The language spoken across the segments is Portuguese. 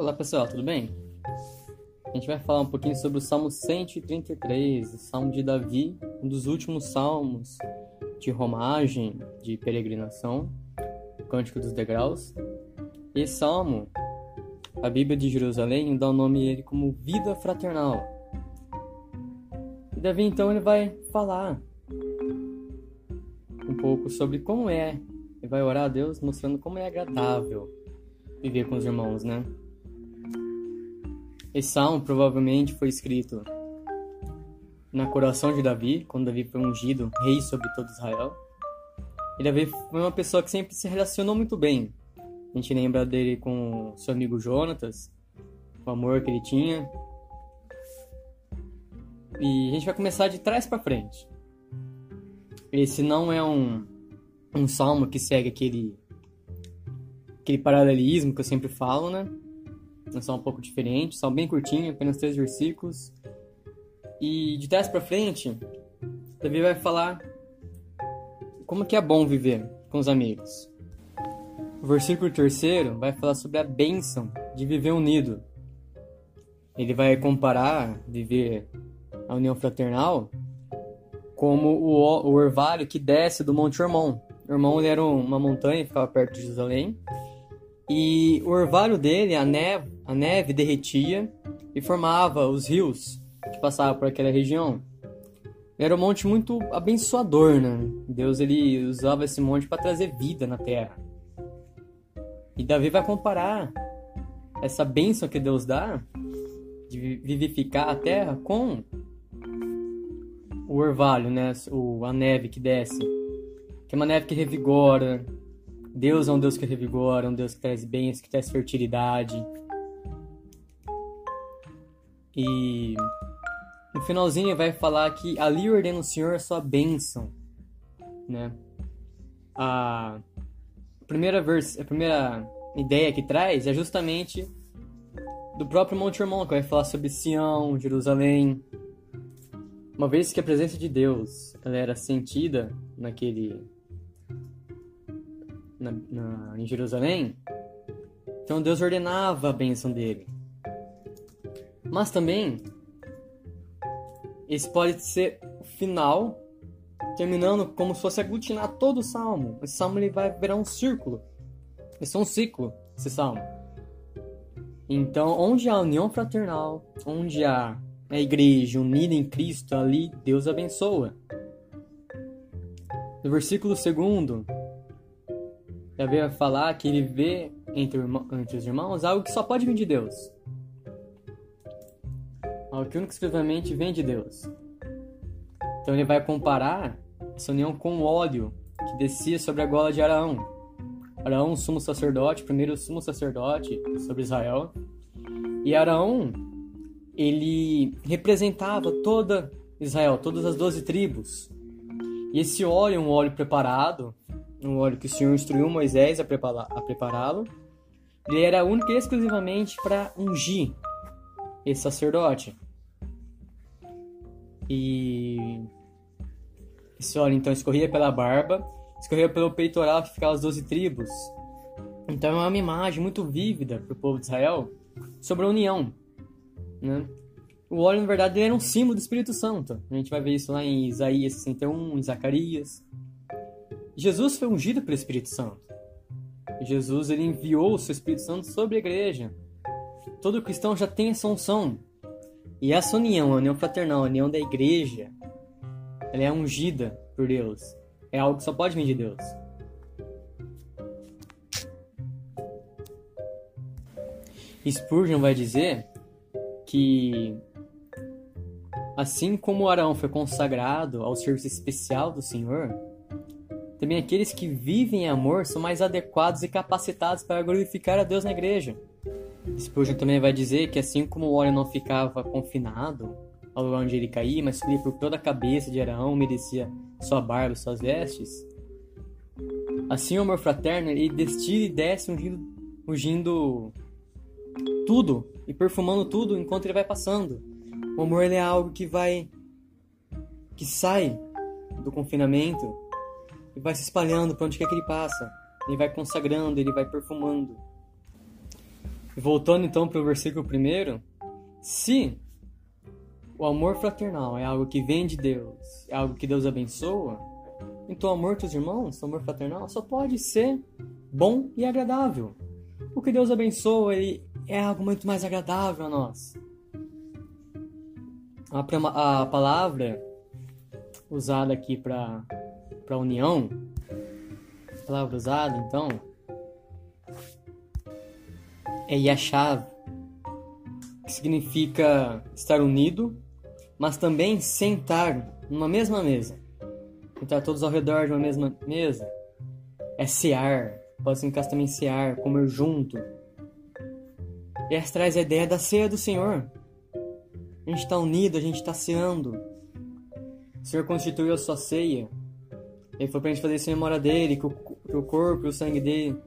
Olá pessoal, tudo bem? A gente vai falar um pouquinho sobre o Salmo 133, o Salmo de Davi, um dos últimos salmos de romagem, de peregrinação, o Cântico dos Degraus. Esse salmo, a Bíblia de Jerusalém dá o nome a ele como vida fraternal. E Davi então ele vai falar um pouco sobre como é, ele vai orar a Deus mostrando como é agradável viver com os irmãos, né? Esse salmo provavelmente foi escrito na coração de Davi, quando Davi foi ungido rei sobre todo Israel. E Davi foi uma pessoa que sempre se relacionou muito bem. A gente lembra dele com seu amigo Jonatas, o amor que ele tinha. E a gente vai começar de trás para frente. Esse não é um, um salmo que segue aquele aquele paralelismo que eu sempre falo, né? Só um pouco diferente, só bem curtinho, apenas três versículos. E de trás para frente, Davi vai falar como que é bom viver com os amigos. O versículo terceiro vai falar sobre a bênção de viver unido. Ele vai comparar viver a união fraternal como o, o orvalho que desce do Monte Hermon. Hermon era uma montanha, ficava perto de Jerusalém, e o orvalho dele, a neve, a neve derretia e formava os rios que passavam por aquela região. Era um monte muito abençoador, né? Deus ele usava esse monte para trazer vida na terra. E Davi vai comparar essa bênção que Deus dá de vivificar a terra com o orvalho, né? O, a neve que desce. Que é uma neve que revigora, Deus é um Deus que revigora, um Deus que traz bens, que traz fertilidade. E no finalzinho vai falar que ali ordena o Senhor a sua bênção, né? A primeira vers a primeira ideia que traz é justamente do próprio Monte Hermon, que vai falar sobre Sião, Jerusalém. Uma vez que a presença de Deus ela era sentida naquele na, na, em Jerusalém, então Deus ordenava a bênção dele. Mas também, esse pode ser o final, terminando como se fosse aglutinar todo o salmo. Esse salmo ele vai virar um círculo. Esse é um ciclo, esse salmo. Então, onde há união fraternal, onde há a igreja unida em Cristo, ali Deus abençoa. No versículo segundo, Davi vai falar que ele vê entre, entre os irmãos algo que só pode vir de Deus. Algo que único exclusivamente vem de Deus. Então ele vai comparar essa união com o óleo que descia sobre a gola de Araão. Araão, sumo sacerdote, primeiro sumo sacerdote sobre Israel. E Araão, ele representava toda Israel, todas as doze tribos. E esse óleo é um óleo preparado um óleo que o Senhor instruiu Moisés a prepará-lo. Ele era único e exclusivamente para ungir esse sacerdote. E esse óleo então escorria pela barba, escorria pelo peitoral que ficava as doze tribos. Então é uma imagem muito vívida para o povo de Israel sobre a união. Né? O óleo, na verdade, era um símbolo do Espírito Santo. A gente vai ver isso lá em Isaías 61, em Zacarias. Jesus foi ungido pelo Espírito Santo. Jesus ele enviou o seu Espírito Santo sobre a igreja. Todo cristão já tem essa unção. E essa união, a união fraternal, a união da igreja, ela é ungida por Deus. É algo que só pode vir de Deus. Spurgeon vai dizer que assim como Arão foi consagrado ao serviço especial do Senhor, também aqueles que vivem em amor são mais adequados e capacitados para glorificar a Deus na igreja. Spurgeon também vai dizer que assim como o óleo não ficava confinado ao lugar onde ele caía, mas fluía por toda a cabeça de Araão, merecia sua barba, suas vestes, assim o amor fraterno ele destila e desce ungindo, ungindo tudo e perfumando tudo enquanto ele vai passando. O amor é algo que vai que sai do confinamento e vai se espalhando para onde quer que ele passa. Ele vai consagrando, ele vai perfumando. Voltando então para o versículo primeiro, se o amor fraternal é algo que vem de Deus, é algo que Deus abençoa, então o amor dos irmãos, o amor fraternal, só pode ser bom e agradável. O que Deus abençoa ele é algo muito mais agradável a nós. A, a palavra usada aqui para para união, palavra usada então é yashav, que significa estar unido, mas também sentar numa mesma mesa. Sentar todos ao redor de uma mesma mesa. É sear, pode significar também sear, comer junto. E essa traz a ideia da ceia do Senhor. A gente está unido, a gente está ceando. O Senhor constituiu a sua ceia. Ele foi para a gente fazer isso em memória dele, que o, que o corpo e o sangue dele,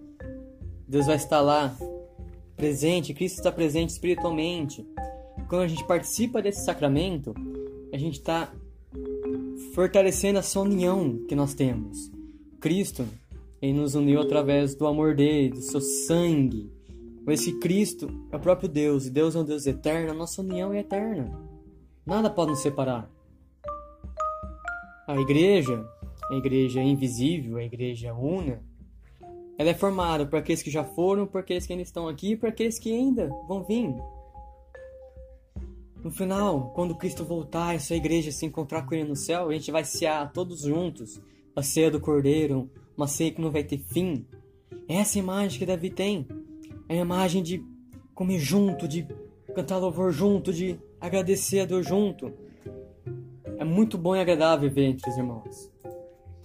Deus vai estar lá presente, Cristo está presente espiritualmente. Quando a gente participa desse sacramento, a gente está fortalecendo essa união que nós temos. Cristo, ele nos uniu através do amor dele, do seu sangue. Esse Cristo é o próprio Deus, e Deus é um Deus eterno, a nossa união é eterna. Nada pode nos separar. A igreja, a igreja invisível, a igreja una, ela é formada por aqueles que já foram, por aqueles que ainda estão aqui por aqueles que ainda vão vir. No final, quando Cristo voltar e essa igreja se encontrar com ele no céu, a gente vai cear todos juntos a ceia do Cordeiro, uma ceia que não vai ter fim. É essa imagem que Davi tem. É a imagem de comer junto, de cantar louvor junto, de agradecer a Deus junto. É muito bom e agradável ver entre os irmãos.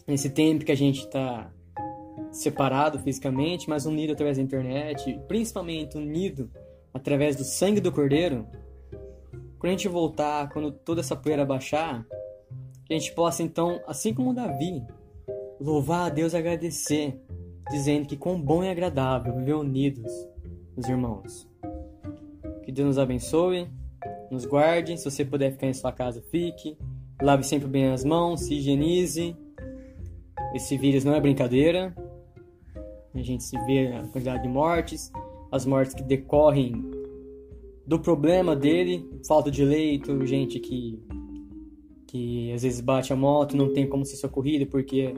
Nesse tempo que a gente está separado fisicamente, mas unido através da internet, principalmente unido através do sangue do Cordeiro, quando a gente voltar, quando toda essa poeira baixar, que a gente possa então, assim como Davi, louvar a Deus e agradecer, dizendo que quão bom e agradável viver unidos, os irmãos. Que Deus nos abençoe, nos guarde, se você puder ficar em sua casa, fique. Lave sempre bem as mãos, se higienize. Esse vírus não é brincadeira. A gente se vê a quantidade de mortes, as mortes que decorrem do problema dele, falta de leito, gente que que às vezes bate a moto, não tem como ser socorrido porque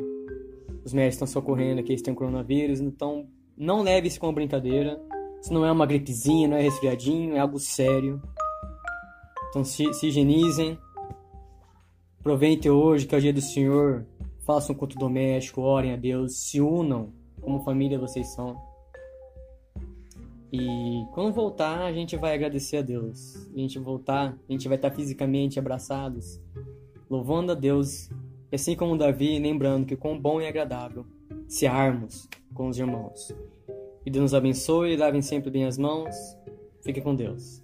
os médicos estão socorrendo que eles têm coronavírus, então não leve isso como brincadeira. Isso não é uma gripezinha, não é resfriadinho, é algo sério. Então se, se higienizem. Aproveitem hoje que é o dia do Senhor. Façam culto doméstico, orem a Deus, se unam como família vocês são. E quando voltar, a gente vai agradecer a Deus. A gente voltar, a gente vai estar fisicamente abraçados, louvando a Deus. E assim como Davi, lembrando que quão bom e agradável se armos com os irmãos. Que Deus nos abençoe, lavem sempre bem as mãos. Fique com Deus.